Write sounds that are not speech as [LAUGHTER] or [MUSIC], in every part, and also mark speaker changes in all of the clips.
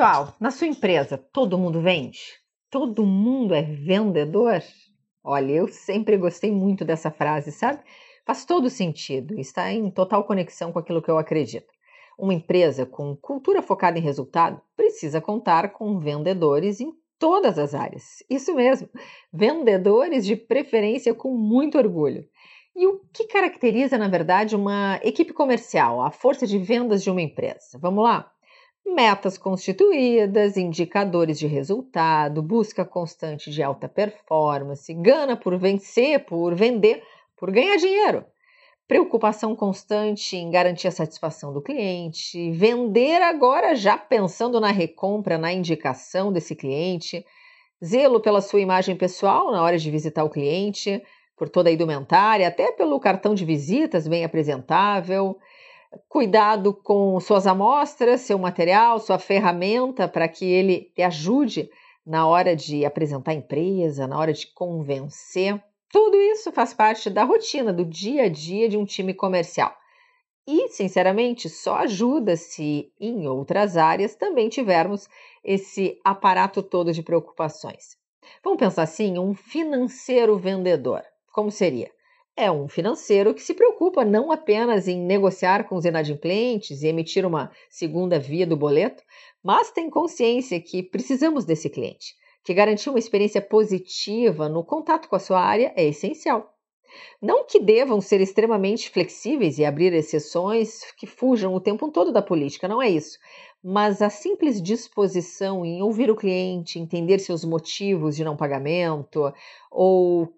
Speaker 1: pessoal, na sua empresa, todo mundo vende? Todo mundo é vendedor? Olha, eu sempre gostei muito dessa frase, sabe? Faz todo sentido, está em total conexão com aquilo que eu acredito. Uma empresa com cultura focada em resultado precisa contar com vendedores em todas as áreas. Isso mesmo, vendedores de preferência com muito orgulho. E o que caracteriza, na verdade, uma equipe comercial, a força de vendas de uma empresa? Vamos lá? metas constituídas, indicadores de resultado, busca constante de alta performance, gana por vencer, por vender, por ganhar dinheiro. Preocupação constante em garantir a satisfação do cliente, vender agora já pensando na recompra, na indicação desse cliente, zelo pela sua imagem pessoal na hora de visitar o cliente, por toda a indumentária, até pelo cartão de visitas bem apresentável, cuidado com suas amostras, seu material, sua ferramenta, para que ele te ajude na hora de apresentar a empresa, na hora de convencer. Tudo isso faz parte da rotina, do dia a dia de um time comercial. E, sinceramente, só ajuda se em outras áreas também tivermos esse aparato todo de preocupações. Vamos pensar assim: um financeiro vendedor. Como seria? é um financeiro que se preocupa não apenas em negociar com os inadimplentes e emitir uma segunda via do boleto, mas tem consciência que precisamos desse cliente, que garantir uma experiência positiva no contato com a sua área é essencial. Não que devam ser extremamente flexíveis e abrir exceções que fujam o tempo todo da política, não é isso. Mas a simples disposição em ouvir o cliente, entender seus motivos de não pagamento, ou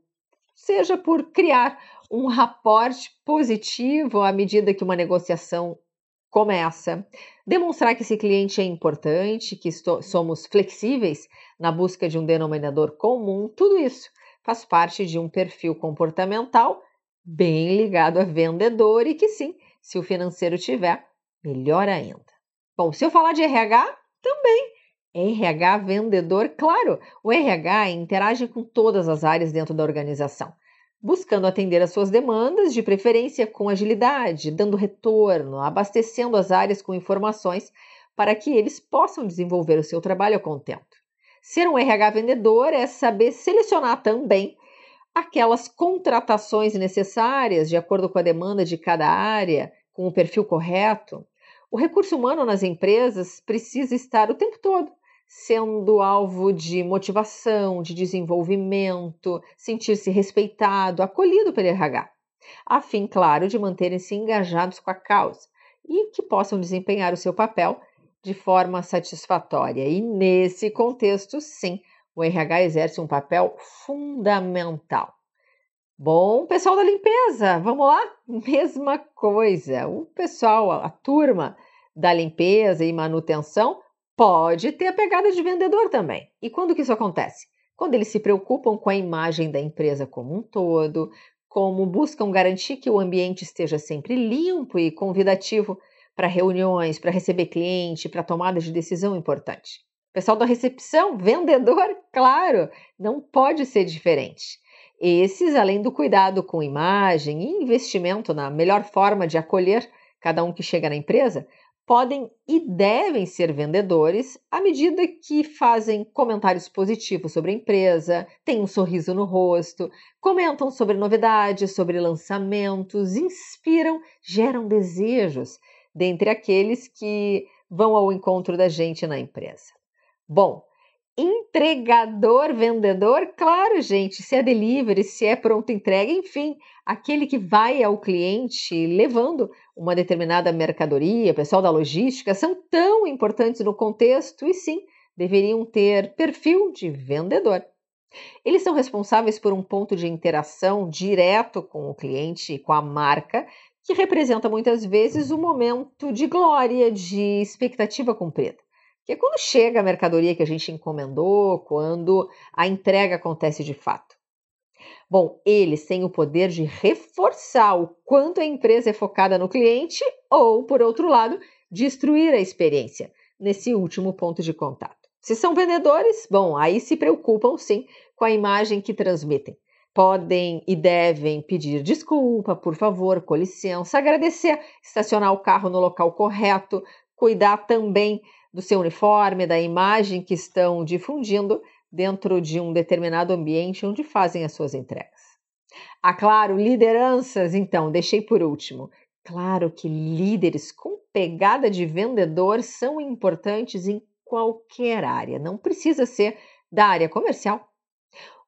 Speaker 1: seja por criar um raporte positivo à medida que uma negociação começa. Demonstrar que esse cliente é importante, que somos flexíveis na busca de um denominador comum, tudo isso faz parte de um perfil comportamental bem ligado a vendedor e que sim, se o financeiro tiver, melhor ainda. Bom, se eu falar de RH, também. RH vendedor, claro, o RH interage com todas as áreas dentro da organização buscando atender às suas demandas, de preferência com agilidade, dando retorno, abastecendo as áreas com informações para que eles possam desenvolver o seu trabalho a contento. Ser um RH vendedor é saber selecionar também aquelas contratações necessárias de acordo com a demanda de cada área, com o perfil correto. O recurso humano nas empresas precisa estar o tempo todo sendo alvo de motivação, de desenvolvimento, sentir-se respeitado, acolhido pelo RH, a fim, claro, de manterem-se engajados com a causa e que possam desempenhar o seu papel de forma satisfatória. E nesse contexto, sim, o RH exerce um papel fundamental. Bom, pessoal da limpeza, vamos lá? Mesma coisa. O pessoal, a turma da limpeza e manutenção Pode ter a pegada de vendedor também. E quando que isso acontece? Quando eles se preocupam com a imagem da empresa como um todo, como buscam garantir que o ambiente esteja sempre limpo e convidativo para reuniões, para receber cliente, para tomada de decisão importante. Pessoal da recepção, [LAUGHS] vendedor, claro, não pode ser diferente. Esses, além do cuidado com imagem e investimento na melhor forma de acolher cada um que chega na empresa, podem e devem ser vendedores à medida que fazem comentários positivos sobre a empresa, têm um sorriso no rosto, comentam sobre novidades, sobre lançamentos, inspiram, geram desejos dentre aqueles que vão ao encontro da gente na empresa. Bom, entregador, vendedor, claro, gente, se é delivery, se é pronto entrega, enfim, aquele que vai ao cliente levando uma determinada mercadoria, pessoal da logística, são tão importantes no contexto e sim, deveriam ter perfil de vendedor. Eles são responsáveis por um ponto de interação direto com o cliente e com a marca, que representa muitas vezes o um momento de glória, de expectativa cumprida. Que é quando chega a mercadoria que a gente encomendou, quando a entrega acontece de fato. Bom, eles têm o poder de reforçar o quanto a empresa é focada no cliente ou, por outro lado, destruir a experiência nesse último ponto de contato. Se são vendedores, bom, aí se preocupam sim com a imagem que transmitem. Podem e devem pedir desculpa, por favor, com licença, agradecer, estacionar o carro no local correto, cuidar também do seu uniforme, da imagem que estão difundindo dentro de um determinado ambiente onde fazem as suas entregas. Ah, claro, lideranças, então, deixei por último. Claro que líderes com pegada de vendedor são importantes em qualquer área, não precisa ser da área comercial.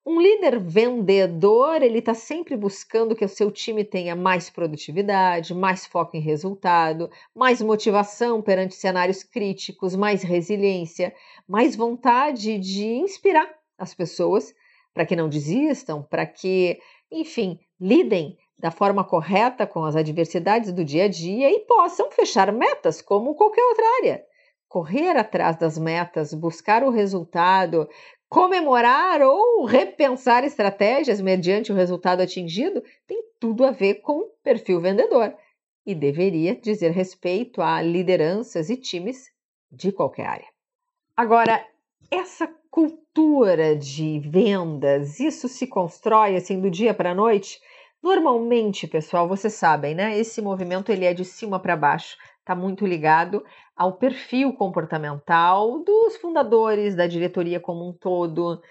Speaker 1: Um líder vendedor, ele está sempre buscando que o seu time tenha mais produtividade, mais foco em resultado, mais motivação perante cenários críticos, mais resiliência, mais vontade de inspirar as pessoas para que não desistam, para que, enfim, lidem da forma correta com as adversidades do dia a dia e possam fechar metas como qualquer outra área. Correr atrás das metas, buscar o resultado, comemorar ou repensar estratégias mediante o resultado atingido tem tudo a ver com perfil vendedor e deveria dizer respeito a lideranças e times de qualquer área. Agora, essa cultura de vendas, isso se constrói assim do dia para a noite? Normalmente, pessoal, vocês sabem, né? Esse movimento ele é de cima para baixo está muito ligado ao perfil comportamental dos fundadores, da diretoria como um todo.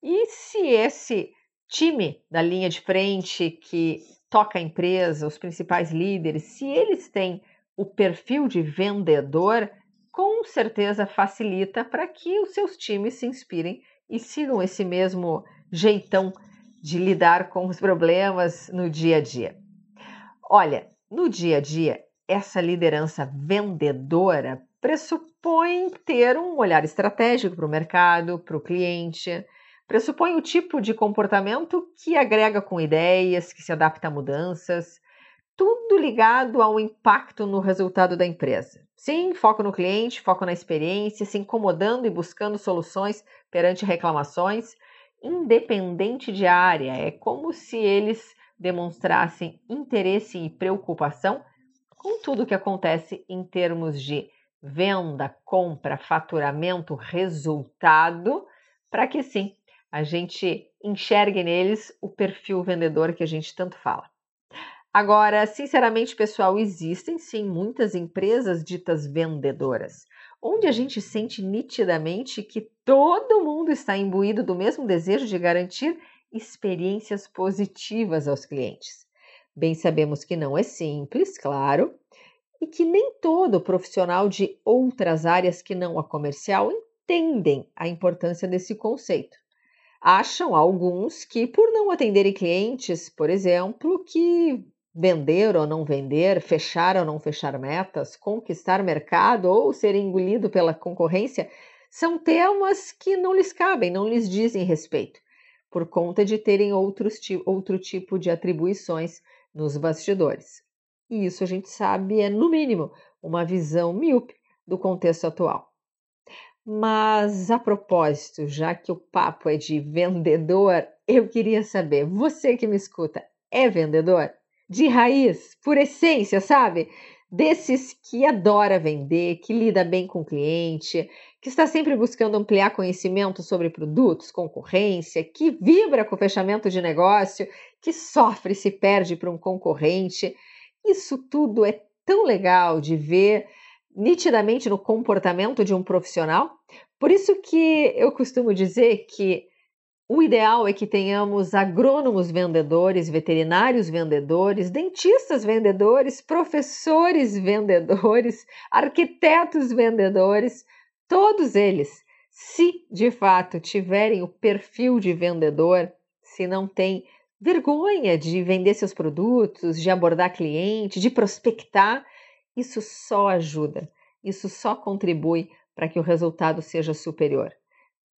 Speaker 1: E se esse time da linha de frente que toca a empresa, os principais líderes, se eles têm o perfil de vendedor, com certeza facilita para que os seus times se inspirem e sigam esse mesmo jeitão de lidar com os problemas no dia a dia. Olha, no dia a dia essa liderança vendedora pressupõe ter um olhar estratégico para o mercado, para o cliente, pressupõe o tipo de comportamento que agrega com ideias, que se adapta a mudanças, tudo ligado ao impacto no resultado da empresa. Sim, foco no cliente, foco na experiência, se incomodando e buscando soluções perante reclamações, independente de área. É como se eles demonstrassem interesse e preocupação com tudo o que acontece em termos de venda, compra, faturamento, resultado, para que sim a gente enxergue neles o perfil vendedor que a gente tanto fala. Agora, sinceramente, pessoal, existem sim muitas empresas ditas vendedoras, onde a gente sente nitidamente que todo mundo está imbuído do mesmo desejo de garantir experiências positivas aos clientes. Bem sabemos que não é simples, claro, e que nem todo profissional de outras áreas que não a comercial entendem a importância desse conceito. Acham alguns que, por não atenderem clientes, por exemplo, que vender ou não vender, fechar ou não fechar metas, conquistar mercado ou ser engolido pela concorrência, são temas que não lhes cabem, não lhes dizem respeito, por conta de terem outros, outro tipo de atribuições nos bastidores. E isso a gente sabe é, no mínimo, uma visão míope do contexto atual. Mas a propósito, já que o papo é de vendedor, eu queria saber, você que me escuta, é vendedor? De raiz, por essência, sabe? Desses que adora vender, que lida bem com o cliente, que está sempre buscando ampliar conhecimento sobre produtos, concorrência, que vibra com o fechamento de negócio, que sofre se perde para um concorrente. Isso tudo é tão legal de ver nitidamente no comportamento de um profissional. Por isso que eu costumo dizer que o ideal é que tenhamos agrônomos vendedores, veterinários vendedores, dentistas vendedores, professores vendedores, [LAUGHS] arquitetos vendedores, Todos eles, se de fato tiverem o perfil de vendedor, se não tem vergonha de vender seus produtos, de abordar cliente, de prospectar, isso só ajuda, isso só contribui para que o resultado seja superior.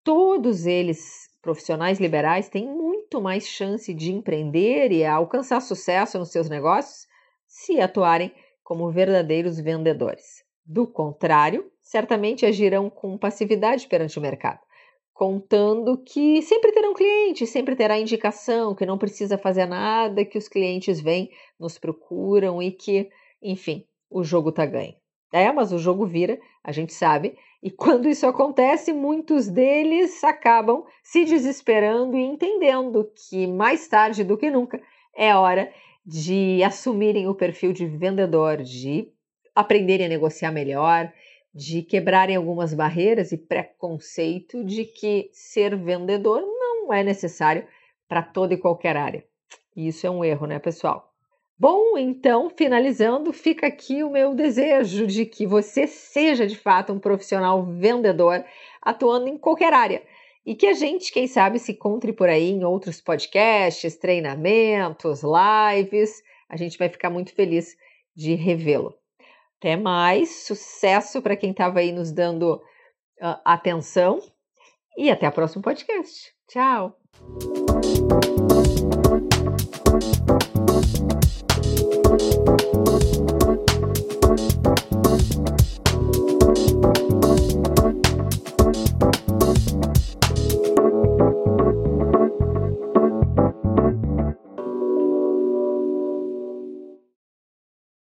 Speaker 1: Todos eles, profissionais liberais, têm muito mais chance de empreender e alcançar sucesso nos seus negócios se atuarem como verdadeiros vendedores. Do contrário, certamente agirão com passividade perante o mercado, contando que sempre terão cliente, sempre terá indicação, que não precisa fazer nada, que os clientes vêm, nos procuram e que, enfim, o jogo tá ganho. É, mas o jogo vira, a gente sabe, e quando isso acontece, muitos deles acabam se desesperando e entendendo que mais tarde do que nunca é hora de assumirem o perfil de vendedor, de aprenderem a negociar melhor, de quebrarem algumas barreiras e preconceito de que ser vendedor não é necessário para toda e qualquer área. Isso é um erro, né, pessoal? Bom, então, finalizando, fica aqui o meu desejo de que você seja de fato um profissional vendedor atuando em qualquer área e que a gente, quem sabe, se encontre por aí em outros podcasts, treinamentos, lives. A gente vai ficar muito feliz de revê-lo. Até mais, sucesso para quem estava aí nos dando uh, atenção e até o próximo podcast. Tchau!